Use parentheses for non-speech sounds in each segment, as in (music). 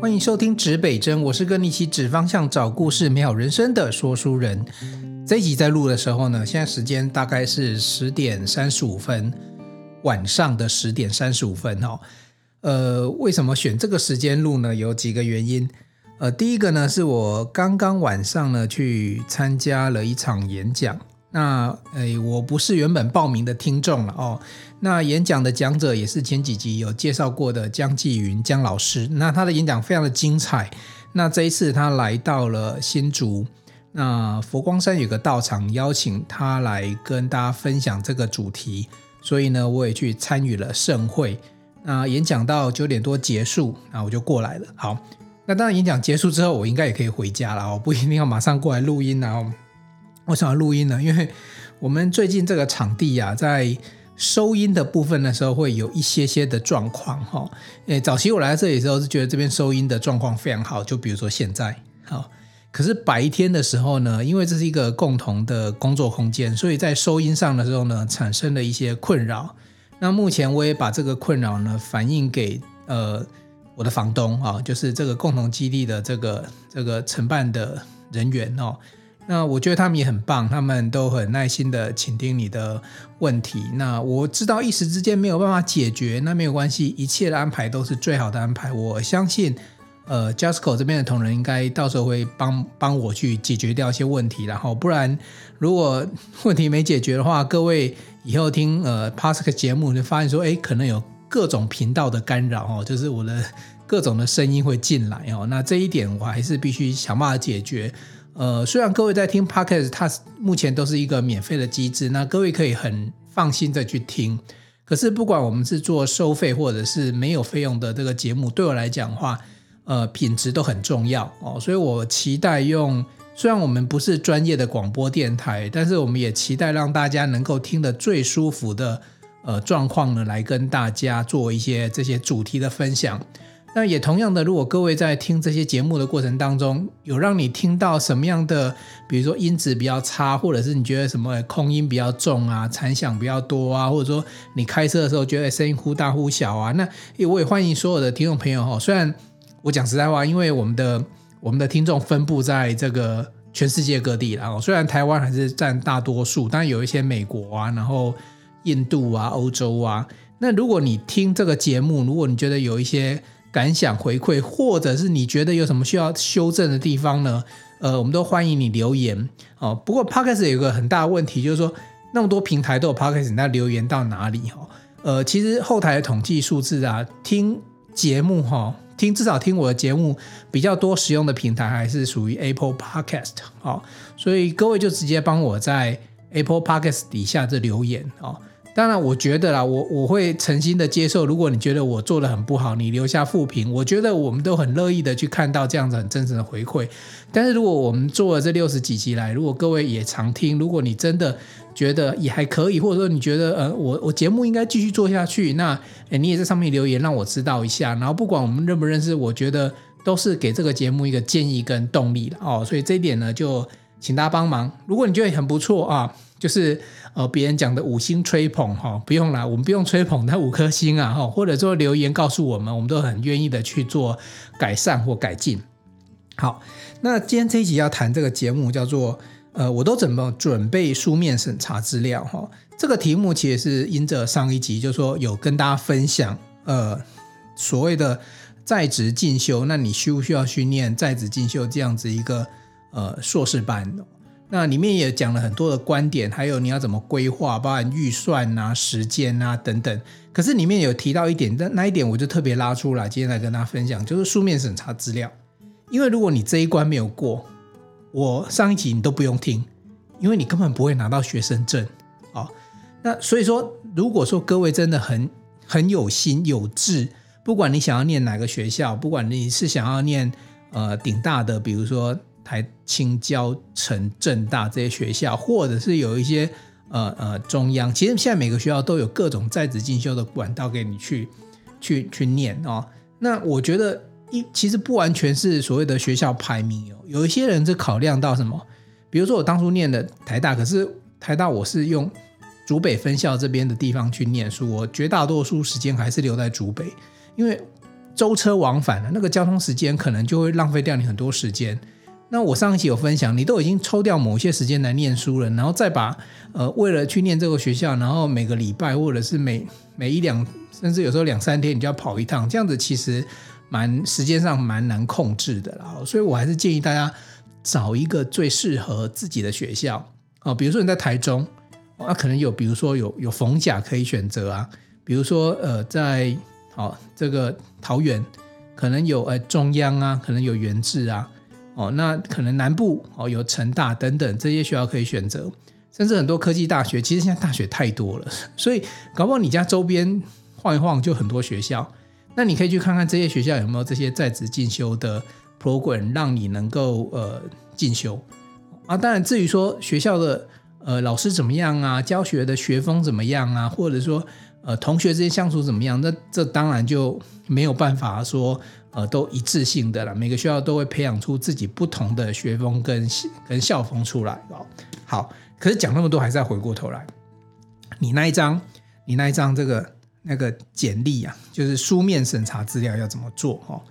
欢迎收听指北针，我是跟你一起指方向、找故事、美好人生的说书人。这一集在录的时候呢，现在时间大概是十点三十五分，晚上的十点三十五分哦。呃，为什么选这个时间录呢？有几个原因。呃，第一个呢，是我刚刚晚上呢去参加了一场演讲。那诶，我不是原本报名的听众了哦。那演讲的讲者也是前几集有介绍过的江继云江老师。那他的演讲非常的精彩。那这一次他来到了新竹，那佛光山有个道场邀请他来跟大家分享这个主题，所以呢，我也去参与了盛会。那演讲到九点多结束，那我就过来了。好，那当然演讲结束之后，我应该也可以回家了哦，不一定要马上过来录音啊。为什么要录音呢？因为我们最近这个场地呀、在收音的部分的时候会有一些些的状况哈。诶，早期我来这里的时候是觉得这边收音的状况非常好，就比如说现在。好，可是白天的时候呢，因为这是一个共同的工作空间，所以在收音上的时候呢，产生了一些困扰。那目前我也把这个困扰呢反映给呃我的房东啊，就是这个共同基地的这个这个承办的人员哦。那我觉得他们也很棒，他们都很耐心的倾听你的问题。那我知道一时之间没有办法解决，那没有关系，一切的安排都是最好的安排。我相信，呃，Jasco 这边的同仁应该到时候会帮帮我去解决掉一些问题。然后，不然如果问题没解决的话，各位以后听呃 Podcast 节目就发现说，哎，可能有各种频道的干扰哦，就是我的各种的声音会进来哦。那这一点我还是必须想办法解决。呃，虽然各位在听 Podcast，它目前都是一个免费的机制，那各位可以很放心的去听。可是不管我们是做收费或者是没有费用的这个节目，对我来讲的话，呃，品质都很重要哦。所以我期待用，虽然我们不是专业的广播电台，但是我们也期待让大家能够听得最舒服的呃状况呢，来跟大家做一些这些主题的分享。那也同样的，如果各位在听这些节目的过程当中，有让你听到什么样的，比如说音质比较差，或者是你觉得什么空音比较重啊，残响比较多啊，或者说你开车的时候觉得声音忽大忽小啊，那我也欢迎所有的听众朋友哈。虽然我讲实在话，因为我们的我们的听众分布在这个全世界各地，然后虽然台湾还是占大多数，但有一些美国啊，然后印度啊、欧洲啊，那如果你听这个节目，如果你觉得有一些感想回馈，或者是你觉得有什么需要修正的地方呢？呃，我们都欢迎你留言哦。不过 Podcast 有一个很大的问题，就是说那么多平台都有 Podcast，那留言到哪里？哈，呃，其实后台的统计数字啊，听节目哈，听至少听我的节目比较多使用的平台还是属于 Apple Podcast 哦。所以各位就直接帮我在 Apple Podcast 底下这留言哦。当然，我觉得啦，我我会诚心的接受。如果你觉得我做的很不好，你留下负评，我觉得我们都很乐意的去看到这样子很真诚的回馈。但是，如果我们做了这六十几集来，如果各位也常听，如果你真的觉得也还可以，或者说你觉得呃，我我节目应该继续做下去，那诶你也在上面留言让我知道一下。然后，不管我们认不认识，我觉得都是给这个节目一个建议跟动力的哦。所以这一点呢，就请大家帮忙。如果你觉得很不错啊。就是呃，别人讲的五星吹捧哈，不用啦，我们不用吹捧 (laughs) 那五颗星啊哈，或者说留言告诉我们，我们都很愿意的去做改善或改进。好，那今天这一集要谈这个节目叫做呃，我都怎么准备书面审查资料哈？这个题目其实是因着上一集，就是说有跟大家分享呃所谓的在职进修，那你需不需要去念在职进修这样子一个呃硕士班？那里面也讲了很多的观点，还有你要怎么规划，包含预算啊、时间啊等等。可是里面有提到一点，那那一点我就特别拉出来，今天来跟大家分享，就是书面审查资料。因为如果你这一关没有过，我上一集你都不用听，因为你根本不会拿到学生证啊。那所以说，如果说各位真的很很有心有志，不管你想要念哪个学校，不管你是想要念呃顶大的，比如说。台青交城政大这些学校，或者是有一些呃呃中央，其实现在每个学校都有各种在职进修的管道给你去去去念哦。那我觉得一其实不完全是所谓的学校排名哦，有一些人是考量到什么？比如说我当初念的台大，可是台大我是用竹北分校这边的地方去念书，我绝大多数时间还是留在竹北，因为舟车往返的那个交通时间，可能就会浪费掉你很多时间。那我上一期有分享，你都已经抽掉某些时间来念书了，然后再把呃为了去念这个学校，然后每个礼拜或者是每每一两，甚至有时候两三天，你就要跑一趟，这样子其实蛮时间上蛮难控制的啦。所以我还是建议大家找一个最适合自己的学校啊，比如说你在台中，那可能有，比如说有有逢甲可以选择啊，比如说呃在好这个桃园可能有呃中央啊，可能有元智啊。哦，那可能南部哦有成大等等这些学校可以选择，甚至很多科技大学，其实现在大学太多了，所以搞不好你家周边晃一晃就很多学校，那你可以去看看这些学校有没有这些在职进修的 program，让你能够呃进修啊。当然，至于说学校的呃老师怎么样啊，教学的学风怎么样啊，或者说呃同学之间相处怎么样，那这当然就没有办法说。呃，都一致性的了，每个学校都会培养出自己不同的学风跟跟校风出来哦。好，可是讲那么多，还是要回过头来，你那一张，你那一张这个那个简历啊，就是书面审查资料要怎么做哦？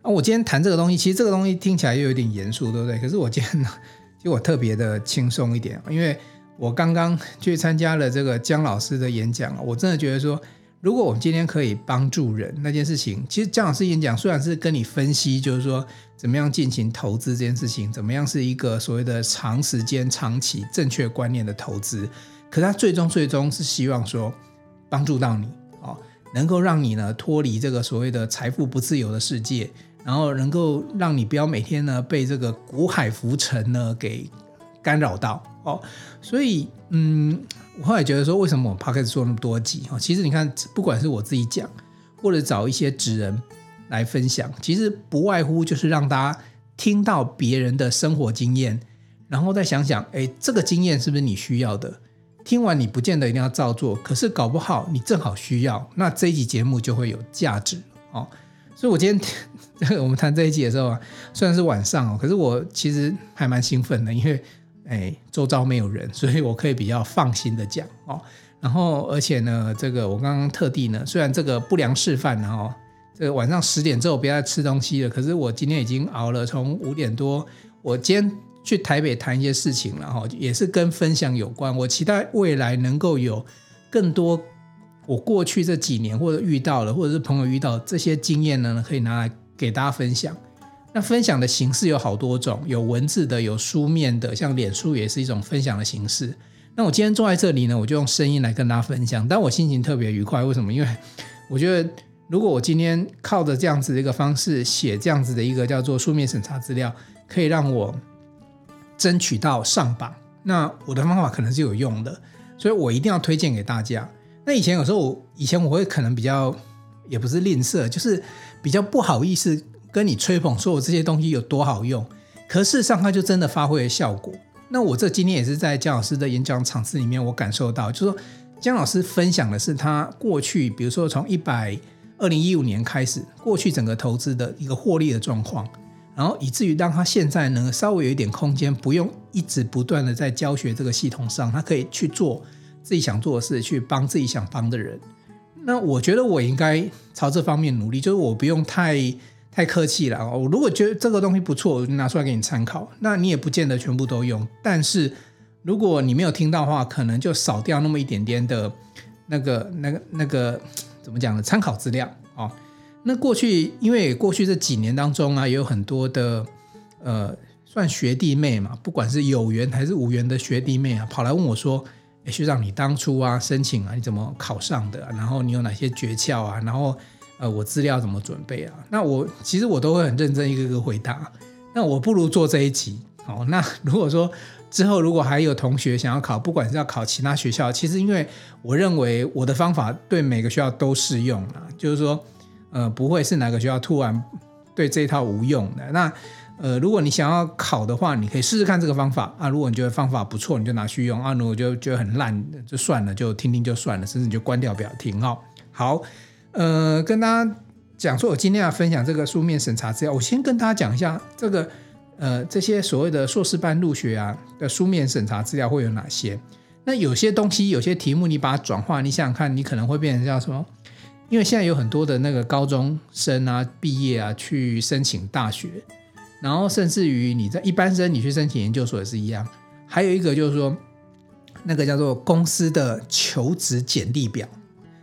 啊，我今天谈这个东西，其实这个东西听起来又有点严肃，对不对？可是我今天呢，(laughs) 就我特别的轻松一点，因为我刚刚去参加了这个姜老师的演讲，我真的觉得说。如果我们今天可以帮助人那件事情，其实姜老师演讲虽然是跟你分析，就是说怎么样进行投资这件事情，怎么样是一个所谓的长时间、长期正确观念的投资，可他最终最终是希望说帮助到你哦，能够让你呢脱离这个所谓的财富不自由的世界，然后能够让你不要每天呢被这个股海浮沉呢给干扰到哦，所以嗯。我后来觉得说，为什么我 Podcast 做那么多集？哈，其实你看，不管是我自己讲，或者找一些职人来分享，其实不外乎就是让大家听到别人的生活经验，然后再想想，哎，这个经验是不是你需要的？听完你不见得一定要照做，可是搞不好你正好需要，那这一集节目就会有价值哦。所以我今天 (laughs) 我们谈这一集的时候啊，虽然是晚上哦，可是我其实还蛮兴奋的，因为。哎，周遭没有人，(laughs) 所以我可以比较放心的讲哦。然后，而且呢，这个我刚刚特地呢，虽然这个不良示范，然后这个晚上十点之后不要再吃东西了，可是我今天已经熬了，从五点多，我今天去台北谈一些事情，然后也是跟分享有关。我期待未来能够有更多我过去这几年或者遇到了，或者是朋友遇到这些经验呢，可以拿来给大家分享。那分享的形式有好多种，有文字的，有书面的，像脸书也是一种分享的形式。那我今天坐在这里呢，我就用声音来跟大家分享，但我心情特别愉快。为什么？因为我觉得，如果我今天靠着这样子的一个方式写这样子的一个叫做书面审查资料，可以让我争取到上榜，那我的方法可能是有用的，所以我一定要推荐给大家。那以前有时候我，以前我会可能比较，也不是吝啬，就是比较不好意思。跟你吹捧说我这些东西有多好用，可事实上它就真的发挥了效果。那我这今天也是在姜老师的演讲场次里面，我感受到，就是说姜老师分享的是他过去，比如说从一百二零一五年开始，过去整个投资的一个获利的状况，然后以至于让他现在能稍微有一点空间，不用一直不断的在教学这个系统上，他可以去做自己想做的事，去帮自己想帮的人。那我觉得我应该朝这方面努力，就是我不用太。太客气了，我如果觉得这个东西不错，我就拿出来给你参考。那你也不见得全部都用，但是如果你没有听到的话，可能就少掉那么一点点的那个、那个、那个怎么讲呢？参考资料哦。那过去因为过去这几年当中啊，也有很多的呃，算学弟妹嘛，不管是有缘还是无缘的学弟妹啊，跑来问我说：“，学长，你当初啊申请啊，你怎么考上的？然后你有哪些诀窍啊？”然后。呃，我资料怎么准备啊？那我其实我都会很认真一个个回答。那我不如做这一集。好，那 (laughs) 如果说之后如果还有同学想要考，不管是要考其他学校，其实因为我认为我的方法对每个学校都适用啊，就是说，呃，不会是哪个学校突然对这一套无用的。那呃，如果你想要考的话，你可以试试看这个方法啊。如果你觉得方法不错，你就拿去用啊。如果就觉得很烂，就算了，就听听就算了，甚至你就关掉不要听哦。好。呃，跟大家讲说，我今天要分享这个书面审查资料。我先跟大家讲一下这个，呃，这些所谓的硕士班入学啊的书面审查资料会有哪些？那有些东西，有些题目，你把它转化，你想想看，你可能会变成叫什么？因为现在有很多的那个高中生啊，毕业啊去申请大学，然后甚至于你在一般生你去申请研究所也是一样。还有一个就是说，那个叫做公司的求职简历表，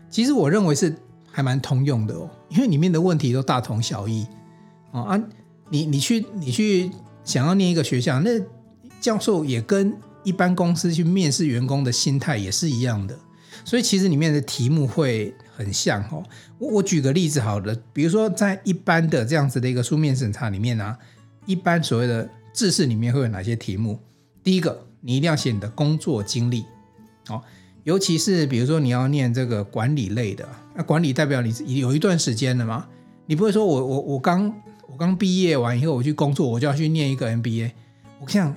其实我认为是还蛮通用的哦，因为里面的问题都大同小异哦啊，你你去你去想要念一个学校，那教授也跟一般公司去面试员工的心态也是一样的，所以其实里面的题目会很像哦。我我举个例子好了，比如说在一般的这样子的一个书面审查里面啊，一般所谓的制式里面会有哪些题目？第一个，你一定要写你的工作经历，哦，尤其是比如说你要念这个管理类的，那管理代表你有一段时间了嘛，你不会说我我我刚我刚毕业完以后我去工作，我就要去念一个 MBA，我想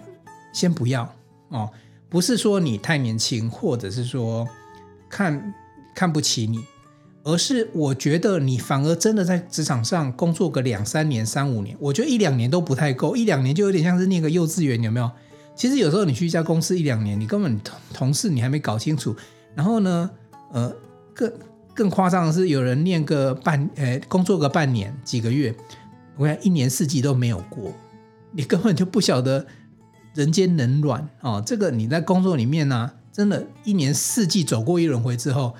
先不要。哦，不是说你太年轻，或者是说看看不起你，而是我觉得你反而真的在职场上工作个两三年、三五年，我觉得一两年都不太够，一两年就有点像是念个幼稚园，有没有？其实有时候你去一家公司一两年，你根本同同事你还没搞清楚，然后呢，呃，更更夸张的是，有人念个半，呃，工作个半年、几个月，我看一年四季都没有过，你根本就不晓得。人间冷暖哦，这个你在工作里面呢、真的，一年四季走过一轮回之后，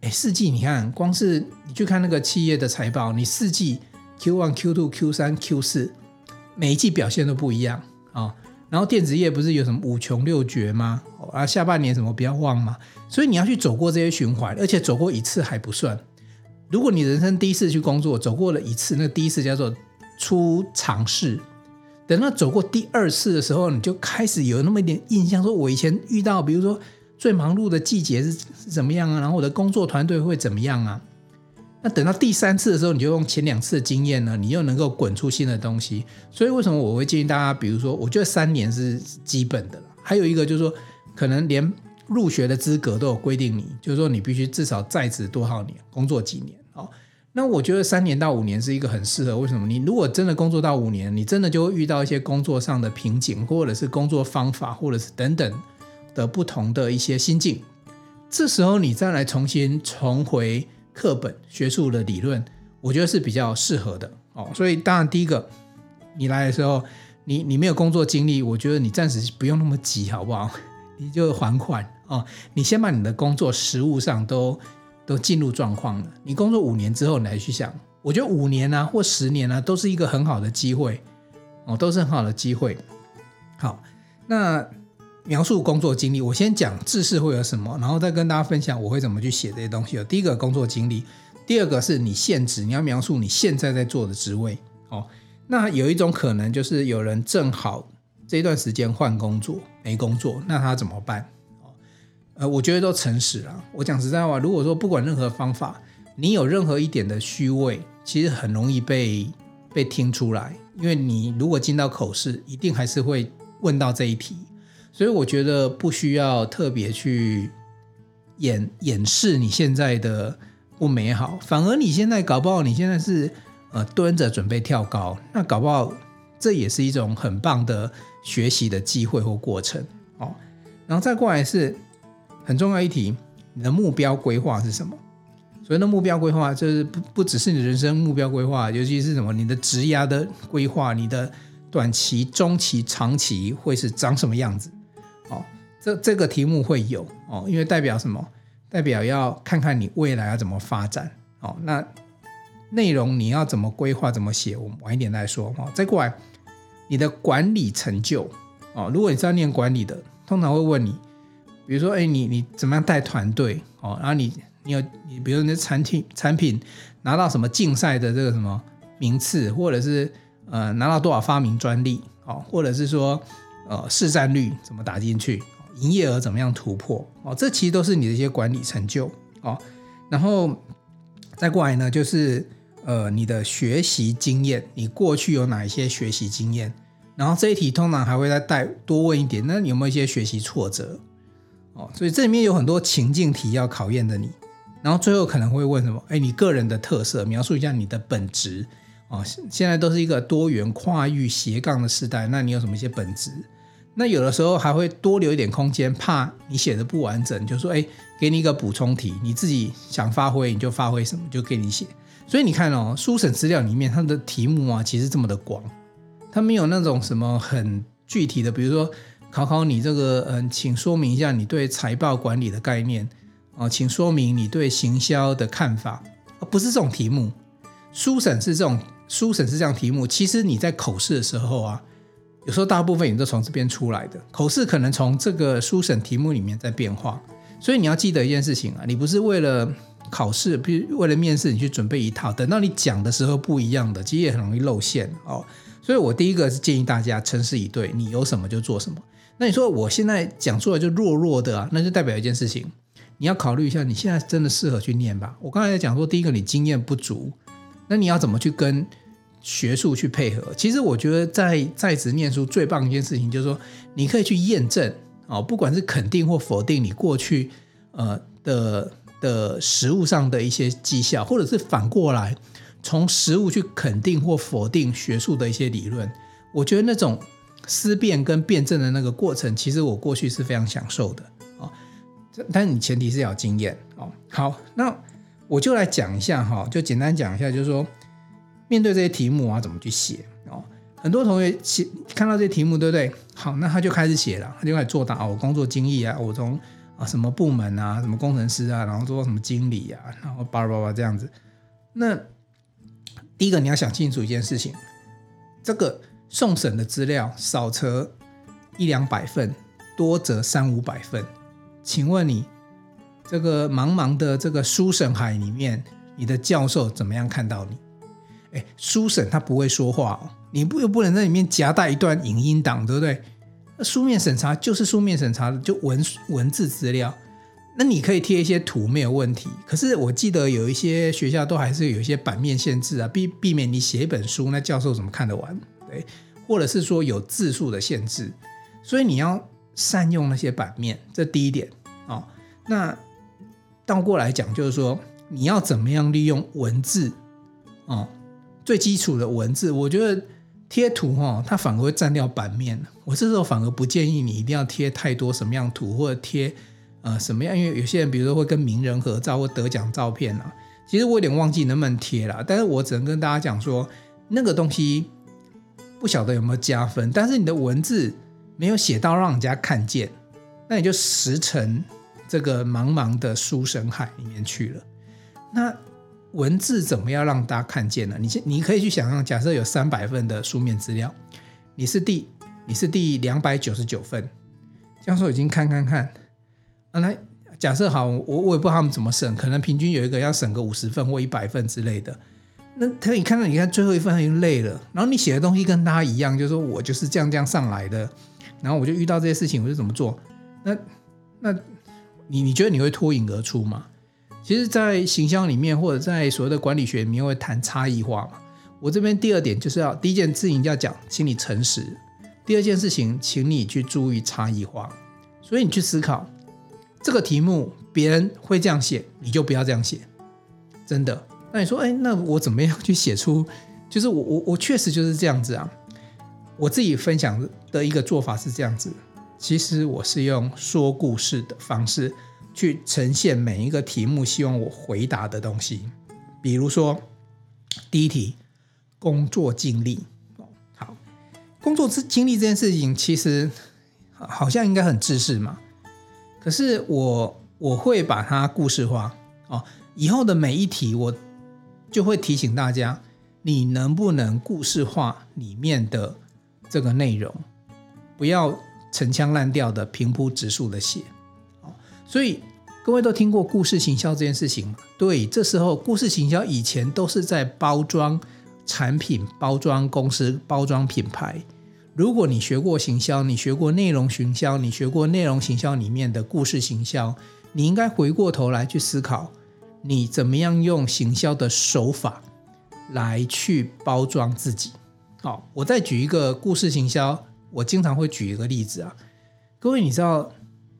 哎，四季你看，光是你去看那个企业的财报，你四季 Q one、Q two、Q 三、Q 四，每一季表现都不一样啊、哦。然后电子业不是有什么五穷六绝吗？啊，下半年什么比较旺吗？所以你要去走过这些循环，而且走过一次还不算。如果你人生第一次去工作，走过了一次，那第一次叫做初尝试。等到走过第二次的时候，你就开始有那么一点印象，说我以前遇到，比如说最忙碌的季节是是怎么样啊？然后我的工作团队会怎么样啊？那等到第三次的时候，你就用前两次的经验呢，你又能够滚出新的东西。所以为什么我会建议大家，比如说，我觉得三年是基本的了。还有一个就是说，可能连入学的资格都有规定你，就是说你必须至少在职多少年，工作几年哦。那我觉得三年到五年是一个很适合。为什么？你如果真的工作到五年，你真的就会遇到一些工作上的瓶颈，或者是工作方法，或者是等等的不同的一些心境。这时候你再来重新重回课本学术的理论，我觉得是比较适合的哦。所以当然第一个，你来的时候，你你没有工作经历，我觉得你暂时不用那么急，好不好？(laughs) 你就缓缓哦，你先把你的工作实务上都。都进入状况了。你工作五年之后，你来去想，我觉得五年啊或十年啊，都是一个很好的机会哦，都是很好的机会。好，那描述工作经历，我先讲制式会有什么，然后再跟大家分享我会怎么去写这些东西。有第一个工作经历，第二个是你现职，你要描述你现在在做的职位。哦，那有一种可能就是有人正好这段时间换工作没工作，那他怎么办？哦呃，我觉得都诚实了。我讲实在话，如果说不管任何方法，你有任何一点的虚伪，其实很容易被被听出来。因为你如果进到口试，一定还是会问到这一题。所以我觉得不需要特别去掩掩饰你现在的不美好，反而你现在搞不好你现在是呃蹲着准备跳高，那搞不好这也是一种很棒的学习的机会或过程哦。然后再过来是。很重要一题，你的目标规划是什么？所谓的目标规划，就是不不只是你人生目标规划，尤其是什么？你的职涯的规划，你的短期、中期、长期会是长什么样子？哦，这这个题目会有哦，因为代表什么？代表要看看你未来要怎么发展哦。那内容你要怎么规划、怎么写？我们晚一点再说哦。再过来，你的管理成就哦，如果你是要念管理的，通常会问你。比如说，哎，你你怎么样带团队哦？然后你你有你，比如说你的产品产品拿到什么竞赛的这个什么名次，或者是呃拿到多少发明专利哦，或者是说呃市占率怎么打进去，营业额怎么样突破哦？这其实都是你的一些管理成就哦。然后再过来呢，就是呃你的学习经验，你过去有哪一些学习经验？然后这一题通常还会再带多问一点，那你有没有一些学习挫折？哦，所以这里面有很多情境题要考验的你，然后最后可能会问什么？哎，你个人的特色，描述一下你的本质。哦，现在都是一个多元跨域斜杠的时代，那你有什么一些本质？那有的时候还会多留一点空间，怕你写的不完整，就说哎，给你一个补充题，你自己想发挥你就发挥什么，就给你写。所以你看哦，书审资料里面它的题目啊，其实这么的广，它没有那种什么很具体的，比如说考考你这个，嗯，请说明一下你对财报管理的概念啊，请说明你对行销的看法，不是这种题目。书审是这种，书审是这样题目。其实你在口试的时候啊。有时候大部分也都从这边出来的，口试可能从这个书审题目里面在变化，所以你要记得一件事情啊，你不是为了考试，比如为了面试，你去准备一套，等到你讲的时候不一样的，其实也很容易露馅哦。所以我第一个是建议大家诚实以对，你有什么就做什么。那你说我现在讲出来就弱弱的啊，那就代表一件事情，你要考虑一下，你现在真的适合去念吧？我刚才在讲说，第一个你经验不足，那你要怎么去跟？学术去配合，其实我觉得在在职念书最棒一件事情就是说，你可以去验证哦，不管是肯定或否定你过去呃的的实务上的一些绩效，或者是反过来从实务去肯定或否定学术的一些理论。我觉得那种思辨跟辩证的那个过程，其实我过去是非常享受的哦。但你前提是要有经验哦。好，那我就来讲一下哈，就简单讲一下，就是说。面对这些题目啊，怎么去写哦？很多同学写看到这些题目，对不对？好，那他就开始写了，他就开始作答。我工作经历啊，我从啊什么部门啊，什么工程师啊，然后做什么经理啊，然后巴拉巴拉这样子。那第一个你要想清楚一件事情：这个送审的资料少则一两百份，多则三五百份。请问你这个茫茫的这个书审海里面，你的教授怎么样看到你？哎，书审他不会说话哦，你不又不能在里面夹带一段影音档，对不对？那书面审查就是书面审查，就文文字资料。那你可以贴一些图没有问题，可是我记得有一些学校都还是有一些版面限制啊，避避免你写一本书，那教授怎么看得完？对，或者是说有字数的限制，所以你要善用那些版面，这第一点哦。那倒过来讲，就是说你要怎么样利用文字哦。最基础的文字，我觉得贴图哈，它反而会占掉版面。我这时候反而不建议你一定要贴太多什么样图，或者贴呃什么样，因为有些人比如说会跟名人合照或得奖照片啊。其实我有点忘记能不能贴了，但是我只能跟大家讲说，那个东西不晓得有没有加分。但是你的文字没有写到让人家看见，那你就石沉这个茫茫的书生海里面去了。那。文字怎么样让大家看见呢？你先，你可以去想象，假设有三百份的书面资料，你是第你是第两百九十九份，教授已经看看看，啊，来假设好，我我也不知道他们怎么审，可能平均有一个要审个五十份或一百份之类的。那他你看到你看最后一份他已经累了，然后你写的东西跟大家一样，就是说我就是这样这样上来的，然后我就遇到这些事情，我就怎么做？那那你你觉得你会脱颖而出吗？其实，在形象里面，或者在所谓的管理学里面，会谈差异化嘛。我这边第二点就是要第一件事情要讲，请你诚实；第二件事情，请你去注意差异化。所以你去思考这个题目，别人会这样写，你就不要这样写。真的？那你说，哎，那我怎么样去写出？就是我我我确实就是这样子啊。我自己分享的一个做法是这样子。其实我是用说故事的方式。去呈现每一个题目，希望我回答的东西。比如说，第一题，工作经历。好，工作之经历这件事情，其实好像应该很制式嘛。可是我我会把它故事化哦。以后的每一题，我就会提醒大家，你能不能故事化里面的这个内容，不要陈腔滥调的平铺直述的写。所以各位都听过故事行销这件事情吗？对，这时候故事行销以前都是在包装产品、包装公司、包装品牌。如果你学过行销，你学过内容行销，你学过内容行销里面的故事行销，你应该回过头来去思考，你怎么样用行销的手法来去包装自己。好，我再举一个故事行销，我经常会举一个例子啊，各位你知道，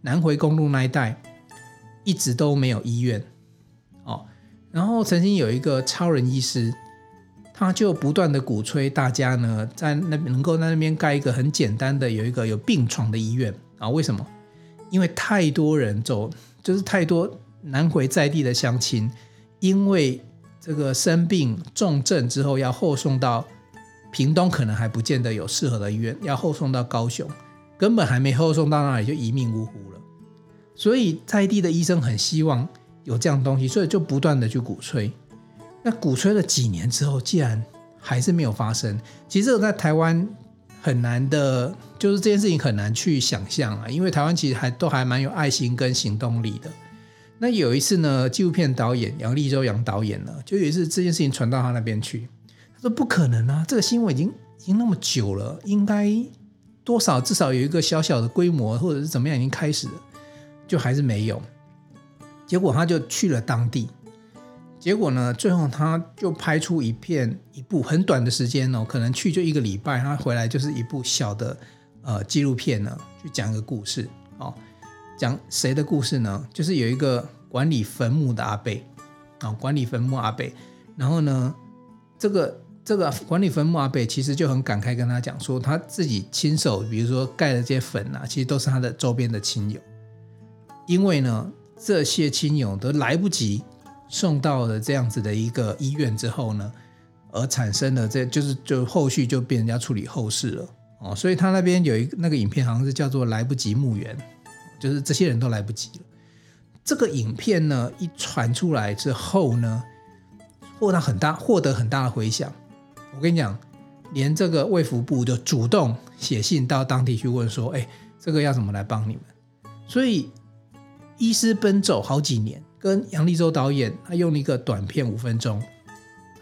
南回公路那一带一直都没有医院哦，然后曾经有一个超人医师，他就不断的鼓吹大家呢，在那能够在那边盖一个很简单的有一个有病床的医院啊？为什么？因为太多人走，就是太多南回在地的乡亲，因为这个生病重症之后要后送到屏东，可能还不见得有适合的医院，要后送到高雄，根本还没后送到那里就一命呜呼了。所以在地的医生很希望有这样东西，所以就不断的去鼓吹。那鼓吹了几年之后，既然还是没有发生，其实这个在台湾很难的，就是这件事情很难去想象啊，因为台湾其实还都还蛮有爱心跟行动力的。那有一次呢，纪录片导演杨立州杨导演呢，就有一次这件事情传到他那边去，他说不可能啊，这个新闻已经已经那么久了，应该多少至少有一个小小的规模，或者是怎么样已经开始了，就还是没有。结果他就去了当地。结果呢，最后他就拍出一片一部很短的时间哦，可能去就一个礼拜，他回来就是一部小的呃纪录片呢，就讲一个故事哦。讲谁的故事呢？就是有一个管理坟墓的阿伯哦，管理坟墓阿伯。然后呢，这个这个管理坟墓阿伯其实就很感慨跟他讲说，他自己亲手，比如说盖的这些坟啊，其实都是他的周边的亲友，因为呢，这些亲友都来不及。送到了这样子的一个医院之后呢，而产生了这就是就后续就被人家处理后事了哦，所以他那边有一个那个影片好像是叫做来不及墓园，就是这些人都来不及了。这个影片呢一传出来之后呢，获得很大获得很大的回响。我跟你讲，连这个卫福部就主动写信到当地去问说，哎，这个要怎么来帮你们？所以医师奔走好几年。跟杨立洲导演，他用了一个短片五分钟，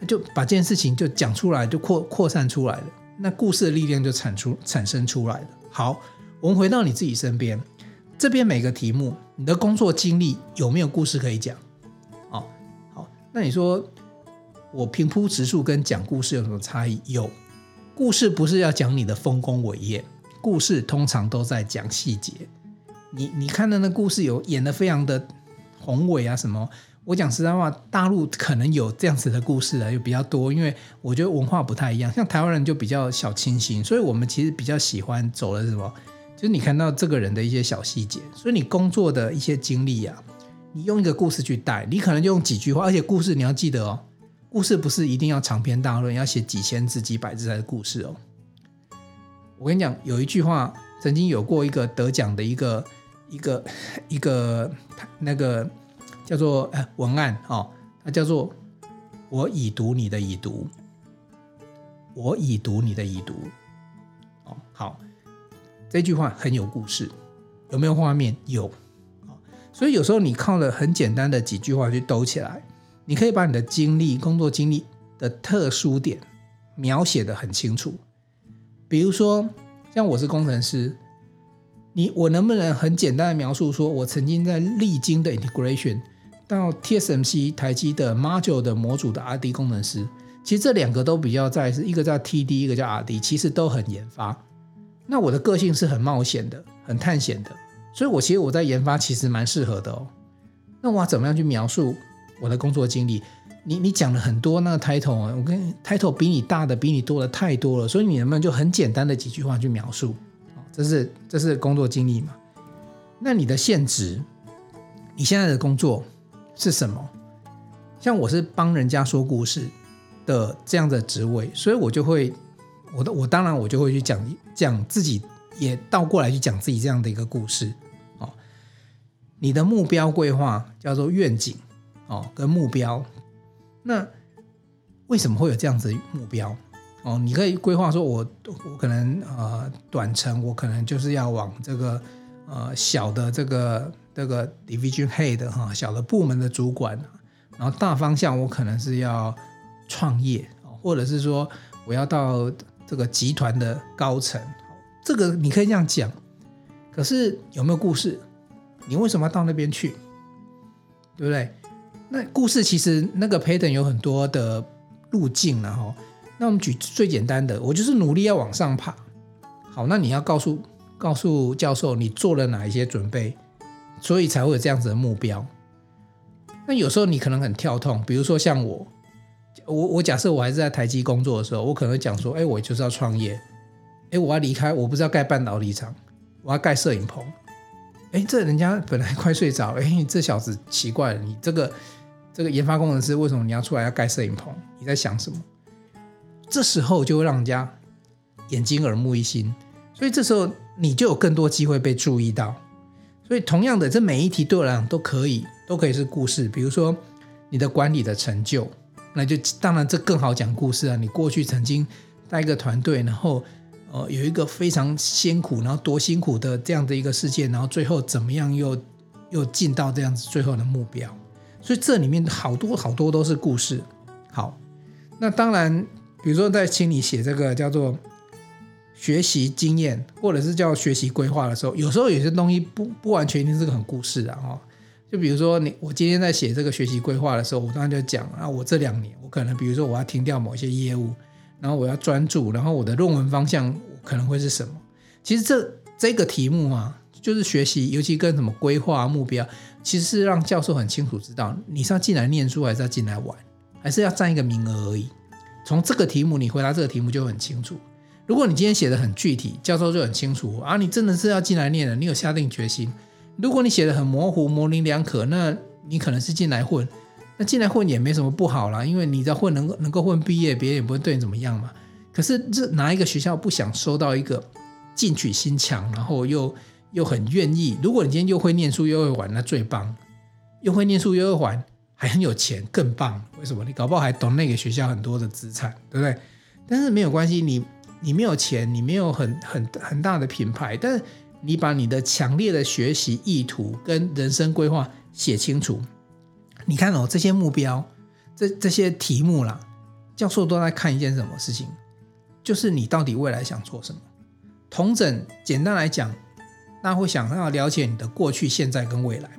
他就把这件事情就讲出来，就扩扩散出来了。那故事的力量就产出产生出来了。好，我们回到你自己身边，这边每个题目，你的工作经历有没有故事可以讲？哦，好，那你说我平铺直述跟讲故事有什么差异？有，故事不是要讲你的丰功伟业，故事通常都在讲细节。你你看的那故事有演得非常的。宏伟啊什么？我讲实在话，大陆可能有这样子的故事啊，又比较多。因为我觉得文化不太一样，像台湾人就比较小清新，所以我们其实比较喜欢走的是什么？就是你看到这个人的一些小细节。所以你工作的一些经历啊，你用一个故事去带，你可能就用几句话，而且故事你要记得哦，故事不是一定要长篇大论，要写几千字、几百字才是故事哦。我跟你讲，有一句话曾经有过一个得奖的一个。一个一个那个叫做文案哦，它叫做“我已读你的已读”，我已读你的已读哦。好，这句话很有故事，有没有画面？有。所以有时候你靠了很简单的几句话去兜起来，你可以把你的经历、工作经历的特殊点描写的很清楚。比如说，像我是工程师。你我能不能很简单的描述说，我曾经在历经的 integration 到 TSMC 台积的 module 的模组的 RD 工程师，其实这两个都比较在是一个叫 TD，一个叫 RD，其实都很研发。那我的个性是很冒险的，很探险的，所以我其实我在研发其实蛮适合的哦。那我要怎么样去描述我的工作经历？你你讲了很多那个 title 啊，我跟 title 比你大的比你多的太多了，所以你能不能就很简单的几句话去描述？这是这是工作经历嘛？那你的现职，你现在的工作是什么？像我是帮人家说故事的这样的职位，所以我就会，我的我当然我就会去讲讲自己，也倒过来去讲自己这样的一个故事哦。你的目标规划叫做愿景哦，跟目标，那为什么会有这样子的目标？哦，你可以规划说我，我可能呃短程，我可能就是要往这个呃小的这个这个 division head 哈，小的部门的主管，然后大方向我可能是要创业，或者是说我要到这个集团的高层，这个你可以这样讲。可是有没有故事？你为什么要到那边去？对不对？那故事其实那个 pattern 有很多的路径，然后。那我们举最简单的，我就是努力要往上爬。好，那你要告诉告诉教授你做了哪一些准备，所以才会有这样子的目标。那有时候你可能很跳痛，比如说像我，我我假设我还是在台积工作的时候，我可能讲说，哎，我就是要创业，哎，我要离开，我不是要盖半导体厂，我要盖摄影棚。哎，这人家本来快睡着，哎，这小子奇怪了，你这个这个研发工程师为什么你要出来要盖摄影棚？你在想什么？这时候就会让人家眼睛耳目一新，所以这时候你就有更多机会被注意到。所以同样的，这每一题对我来讲都可以，都可以是故事。比如说你的管理的成就，那就当然这更好讲故事啊。你过去曾经带一个团队，然后。呃，有一个非常辛苦，然后多辛苦的这样的一个事件，然后最后怎么样又又进到这样子最后的目标，所以这里面好多好多都是故事。好，那当然，比如说在请你写这个叫做学习经验，或者是叫学习规划的时候，有时候有些东西不不完全一定是个很故事的哦。就比如说你我今天在写这个学习规划的时候，我当然就讲啊，我这两年我可能比如说我要停掉某些业务。然后我要专注，然后我的论文方向可能会是什么？其实这这个题目啊，就是学习，尤其跟什么规划目标，其实是让教授很清楚知道你是要进来念书，还是要进来玩，还是要占一个名额而已。从这个题目你回答这个题目就很清楚。如果你今天写的很具体，教授就很清楚啊，你真的是要进来念的，你有下定决心。如果你写的很模糊、模棱两可，那你可能是进来混。那进来混也没什么不好啦，因为你在混能够能够混毕业，别人也不会对你怎么样嘛。可是这哪一个学校不想收到一个进取心强，然后又又很愿意？如果你今天又会念书又会玩，那最棒。又会念书又会玩，还很有钱，更棒。为什么？你搞不好还懂那个学校很多的资产，对不对？但是没有关系，你你没有钱，你没有很很很大的品牌，但是你把你的强烈的学习意图跟人生规划写清楚。你看哦，这些目标，这这些题目啦，教授都在看一件什么事情，就是你到底未来想做什么。同整简单来讲，那会想要了解你的过去、现在跟未来。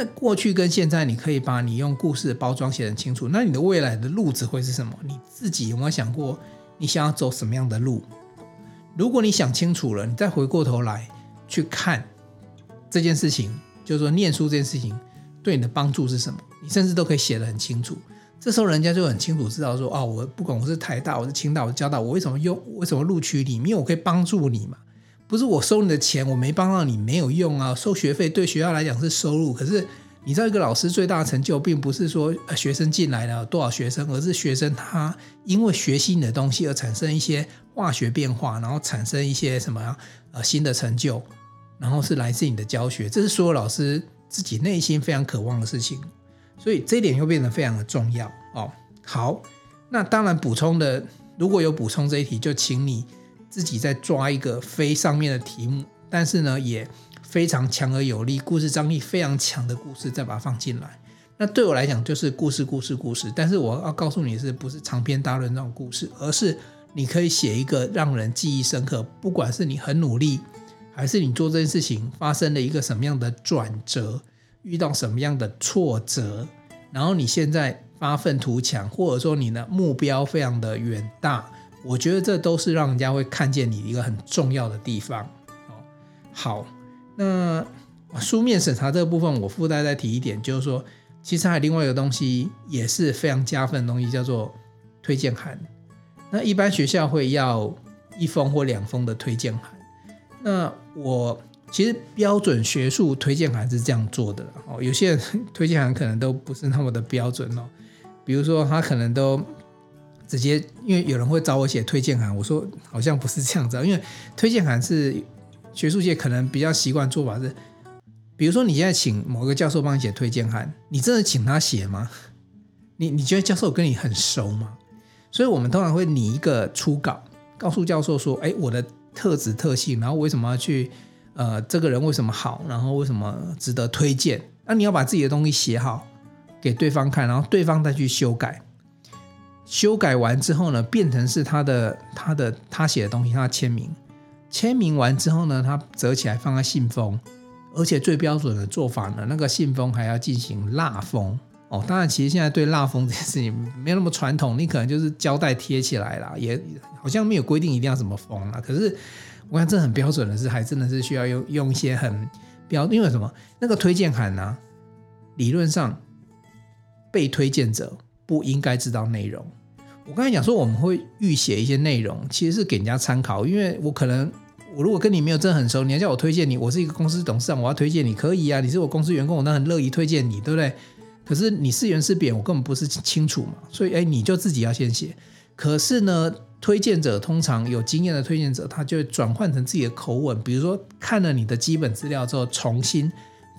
那过去跟现在，你可以把你用故事的包装写得很清楚。那你的未来的路子会是什么？你自己有没有想过，你想要走什么样的路？如果你想清楚了，你再回过头来去看这件事情，就是说念书这件事情。对你的帮助是什么？你甚至都可以写得很清楚。这时候人家就很清楚知道说，哦，我不管我是台大，我是清大，我是交大，我为什么用？为什么录取你？因为我可以帮助你嘛。不是我收你的钱，我没帮到你没有用啊。收学费对学校来讲是收入，可是你知道一个老师最大的成就，并不是说学生进来了多少学生，而是学生他因为学习你的东西而产生一些化学变化，然后产生一些什么呃新的成就，然后是来自你的教学。这是所有老师。自己内心非常渴望的事情，所以这一点又变得非常的重要哦。好，那当然补充的，如果有补充这一题，就请你自己再抓一个非上面的题目，但是呢也非常强而有力、故事张力非常强的故事，再把它放进来。那对我来讲就是故事、故事、故事，但是我要告诉你是不是长篇大论那种故事，而是你可以写一个让人记忆深刻，不管是你很努力。还是你做这件事情发生了一个什么样的转折，遇到什么样的挫折，然后你现在发愤图强，或者说你的目标非常的远大，我觉得这都是让人家会看见你一个很重要的地方。好，那书面审查这个部分，我附带再提一点，就是说，其实还有另外一个东西也是非常加分的东西，叫做推荐函。那一般学校会要一封或两封的推荐函。那我其实标准学术推荐函是这样做的哦，有些人 (laughs) 推荐函可能都不是那么的标准哦，比如说他可能都直接，因为有人会找我写推荐函，我说好像不是这样子，因为推荐函是学术界可能比较习惯做法是，比如说你现在请某个教授帮你写推荐函，你真的请他写吗？你你觉得教授跟你很熟吗？所以我们通常会拟一个初稿，告诉教授说，哎，我的。特质特性，然后为什么要去？呃，这个人为什么好？然后为什么值得推荐？那你要把自己的东西写好，给对方看，然后对方再去修改。修改完之后呢，变成是他的、他的、他写的东西，他签名。签名完之后呢，他折起来放在信封，而且最标准的做法呢，那个信封还要进行蜡封。哦，当然，其实现在对蜡封这件事情没有那么传统，你可能就是胶带贴起来啦，也好像没有规定一定要怎么封啦。可是我看这很标准的是，还真的是需要用用一些很标，因为什么？那个推荐函呢、理论上被推荐者不应该知道内容。我刚才讲说我们会预写一些内容，其实是给人家参考，因为我可能我如果跟你没有真的很熟，你要叫我推荐你，我是一个公司董事长，我要推荐你可以啊，你是我公司员工，我那很乐意推荐你，对不对？可是你是圆是扁，我根本不是清楚嘛，所以哎，你就自己要先写。可是呢，推荐者通常有经验的推荐者，他就会转换成自己的口吻，比如说看了你的基本资料之后，重新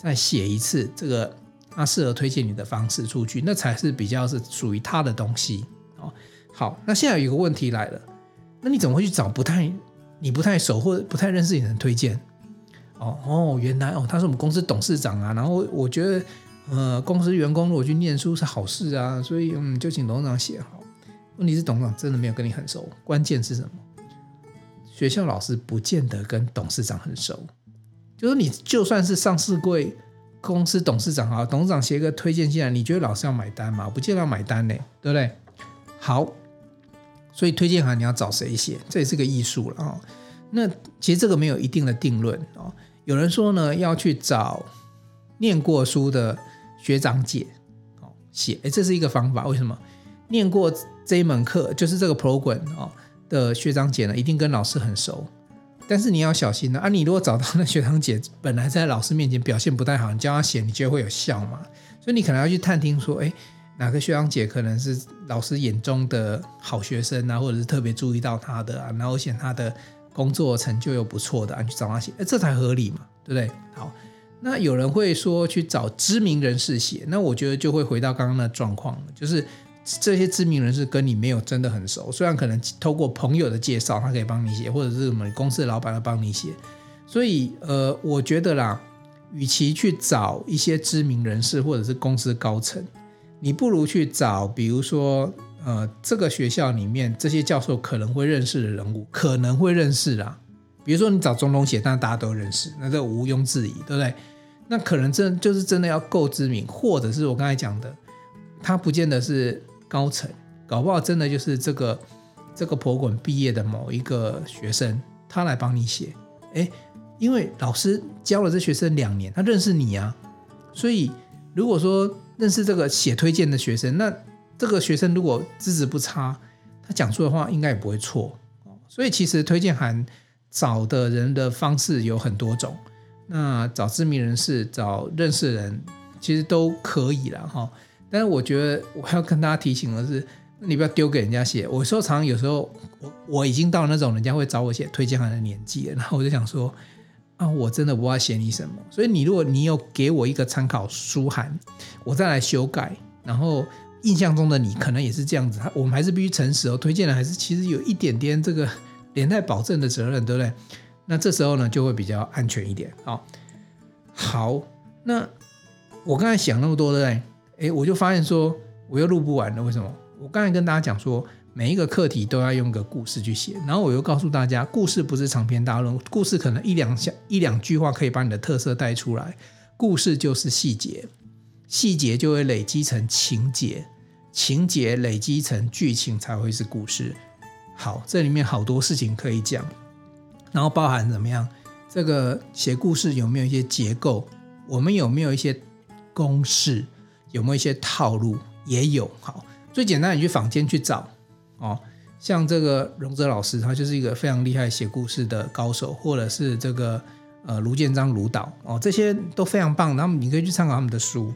再写一次这个他适合推荐你的方式出去，那才是比较是属于他的东西。好，那现在有一个问题来了，那你怎么会去找不太你不太熟或者不太认识的人推荐？哦哦，原来哦，他是我们公司董事长啊，然后我觉得呃，公司员工如果去念书是好事啊，所以嗯，就请董事长写好。问题是董事长真的没有跟你很熟，关键是什么？学校老师不见得跟董事长很熟，就是你就算是上市柜公司董事长啊，董事长写一个推荐信来，你觉得老师要买单吗？不见得要买单呢，对不对？好，所以推荐函你要找谁写，这也是个艺术了啊。那其实这个没有一定的定论啊。有人说呢，要去找念过书的学长姐哦写，哎，这是一个方法。为什么？念过这一门课，就是这个 program 啊的学长姐呢，一定跟老师很熟。但是你要小心呢啊！你如果找到那学长姐本来在老师面前表现不太好，你叫他写，你觉得会有效吗？所以你可能要去探听说，哎，哪个学长姐可能是老师眼中的好学生啊，或者是特别注意到他的啊，然后显他的工作成就又不错的啊，你去找他写，哎，这才合理嘛，对不对？好，那有人会说去找知名人士写，那我觉得就会回到刚刚的状况，就是。这些知名人士跟你没有真的很熟，虽然可能透过朋友的介绍，他可以帮你写，或者是什么公司的老板要帮你写，所以呃，我觉得啦，与其去找一些知名人士或者是公司高层，你不如去找，比如说呃，这个学校里面这些教授可能会认识的人物，可能会认识啦。比如说你找总统写，但大家都认识，那这毋庸置疑，对不对？那可能真就是真的要够知名，或者是我刚才讲的，他不见得是。高层搞不好真的就是这个这个博物馆毕业的某一个学生，他来帮你写，诶，因为老师教了这学生两年，他认识你啊，所以如果说认识这个写推荐的学生，那这个学生如果资质不差，他讲出的话应该也不会错。所以其实推荐函找的人的方式有很多种，那找知名人士、找认识的人，其实都可以了哈。但是我觉得我要跟大家提醒的是，你不要丢给人家写。我说常常有时候我我已经到那种人家会找我写推荐函的年纪了，然后我就想说啊，我真的不知道写你什么。所以你如果你有给我一个参考书函，我再来修改。然后印象中的你可能也是这样子，我们还是必须诚实哦。推荐的还是其实有一点点这个连带保证的责任，对不对？那这时候呢就会比较安全一点。好，好，那我刚才想那么多，对不对？诶，我就发现说，我又录不完了。为什么？我刚才跟大家讲说，每一个课题都要用个故事去写，然后我又告诉大家，故事不是长篇大论，故事可能一两下一两句话可以把你的特色带出来。故事就是细节，细节就会累积成情节，情节累积成剧情才会是故事。好，这里面好多事情可以讲，然后包含怎么样？这个写故事有没有一些结构？我们有没有一些公式？有没有一些套路？也有。好，最简单，你去坊间去找哦。像这个荣泽老师，他就是一个非常厉害写故事的高手，或者是这个呃卢建章卢导哦，这些都非常棒。然后你可以去参考他们的书。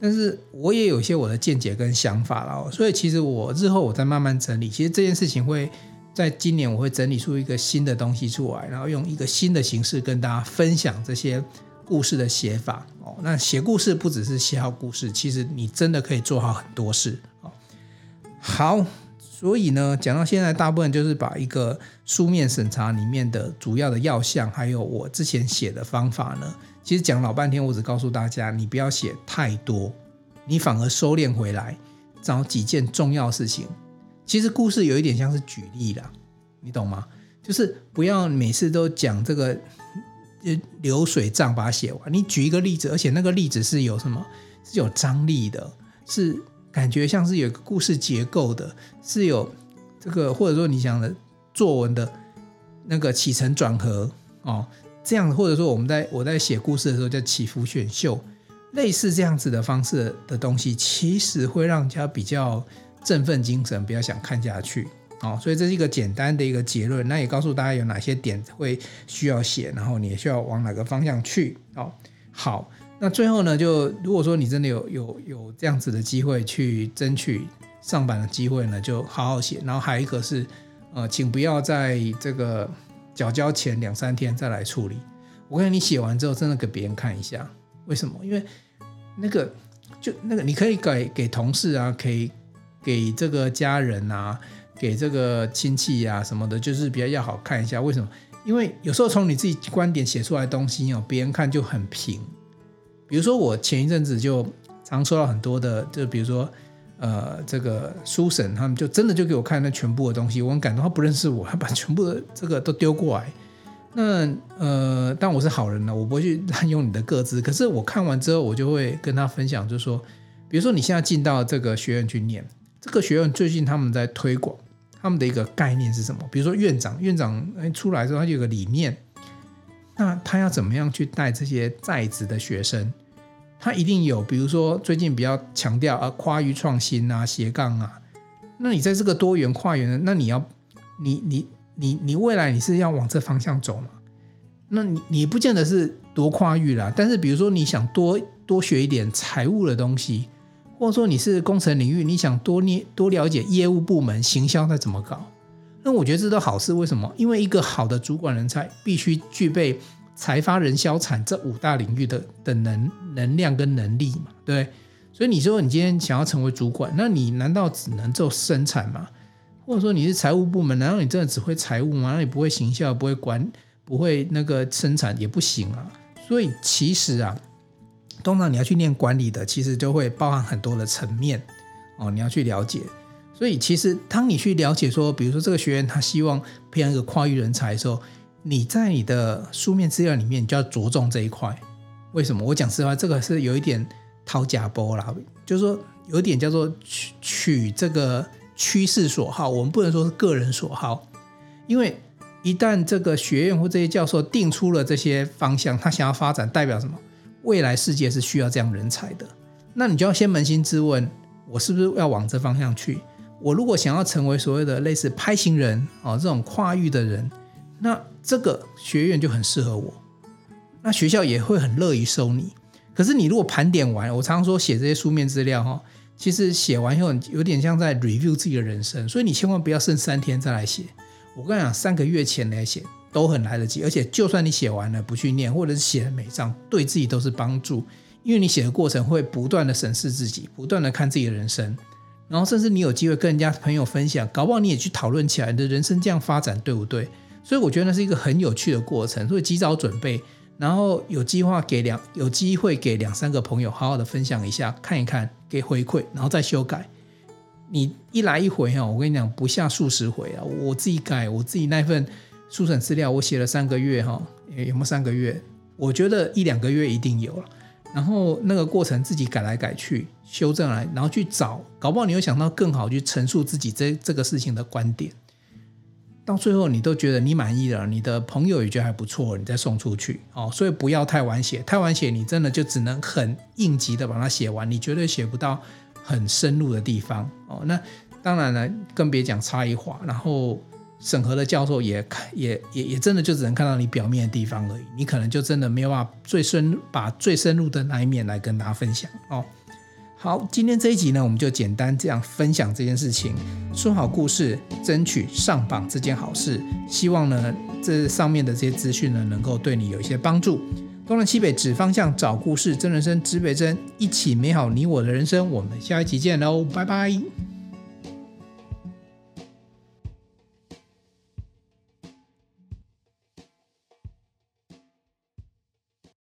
但是我也有一些我的见解跟想法了，所以其实我日后我再慢慢整理。其实这件事情会在今年我会整理出一个新的东西出来，然后用一个新的形式跟大家分享这些。故事的写法哦，那写故事不只是写好故事，其实你真的可以做好很多事哦。好，所以呢，讲到现在，大部分就是把一个书面审查里面的主要的要项，还有我之前写的方法呢，其实讲老半天，我只告诉大家，你不要写太多，你反而收敛回来，找几件重要事情。其实故事有一点像是举例啦，你懂吗？就是不要每次都讲这个。流水账把它写完。你举一个例子，而且那个例子是有什么？是有张力的，是感觉像是有个故事结构的，是有这个或者说你讲的作文的那个起承转合哦，这样或者说我们在我在写故事的时候叫起伏选秀，类似这样子的方式的东西，其实会让人家比较振奋精神，比较想看下去。哦，所以这是一个简单的一个结论。那也告诉大家有哪些点会需要写，然后你需要往哪个方向去。哦，好，那最后呢，就如果说你真的有有有这样子的机会去争取上板的机会呢，就好好写。然后还有一个是，呃，请不要在这个缴交前两三天再来处理。我跟你写完之后，真的给别人看一下。为什么？因为那个就那个，你可以给给同事啊，可以给这个家人啊。给这个亲戚呀、啊、什么的，就是比较要好看一下。为什么？因为有时候从你自己观点写出来东西哦，别人看就很平。比如说我前一阵子就常收到很多的，就比如说呃，这个书审他们就真的就给我看那全部的东西，我很感动。他不认识我，他把全部的这个都丢过来。那呃，但我是好人呢，我不会去滥用你的个资。可是我看完之后，我就会跟他分享，就是说，比如说你现在进到这个学院去念，这个学院最近他们在推广。他们的一个概念是什么？比如说院长，院长出来之后，他就有个理念，那他要怎么样去带这些在职的学生？他一定有，比如说最近比较强调啊，跨域创新啊，斜杠啊。那你在这个多元跨元的，那你要，你你你你未来你是要往这方向走嘛？那你你不见得是多跨域啦，但是比如说你想多多学一点财务的东西。或者说你是工程领域，你想多念多了解业务部门行销在怎么搞，那我觉得这都好事。为什么？因为一个好的主管人才必须具备财发人销产这五大领域的的能能量跟能力嘛，对。所以你说你今天想要成为主管，那你难道只能做生产吗？或者说你是财务部门，难道你真的只会财务吗？那你不会行销，不会管，不会那个生产也不行啊。所以其实啊。通常你要去念管理的，其实就会包含很多的层面哦，你要去了解。所以其实当你去了解说，比如说这个学员他希望培养一个跨域人才的时候，你在你的书面资料里面就要着重这一块。为什么？我讲实话，这个是有一点讨假波啦，就是说有一点叫做取取这个趋势所好，我们不能说是个人所好，因为一旦这个学院或这些教授定出了这些方向，他想要发展，代表什么？未来世界是需要这样人才的，那你就要先扪心自问：我是不是要往这方向去？我如果想要成为所谓的类似拍行人哦，这种跨域的人，那这个学院就很适合我，那学校也会很乐意收你。可是你如果盘点完，我常常说写这些书面资料哈，其实写完以后有点像在 review 自己的人生，所以你千万不要剩三天再来写。我跟你讲，三个月前来写。都很来得及，而且就算你写完了不去念，或者是写了没章，对自己都是帮助，因为你写的过程会不断的审视自己，不断的看自己的人生，然后甚至你有机会跟人家朋友分享，搞不好你也去讨论起来，你的人生这样发展对不对？所以我觉得那是一个很有趣的过程，所以及早准备，然后有计划给两有机会给两三个朋友好好的分享一下，看一看，给回馈，然后再修改。你一来一回哈，我跟你讲不下数十回啊，我自己改我自己那份。书审资料我写了三个月哈，有没有三个月？我觉得一两个月一定有了。然后那个过程自己改来改去，修正来，然后去找，搞不好你会想到更好去陈述自己这这个事情的观点。到最后你都觉得你满意了，你的朋友也觉得还不错，你再送出去哦。所以不要太晚写，太晚写你真的就只能很应急的把它写完，你绝对写不到很深入的地方哦。那当然了，更别讲差异化，然后。审核的教授也看，也也也真的就只能看到你表面的地方而已，你可能就真的没有办法最深把最深入的那一面来跟大家分享哦。好，今天这一集呢，我们就简单这样分享这件事情，说好故事，争取上榜这件好事。希望呢，这上面的这些资讯呢，能够对你有一些帮助。东南西北指方向，找故事，真人生，指北针，一起美好你我的人生。我们下一集见喽，拜拜。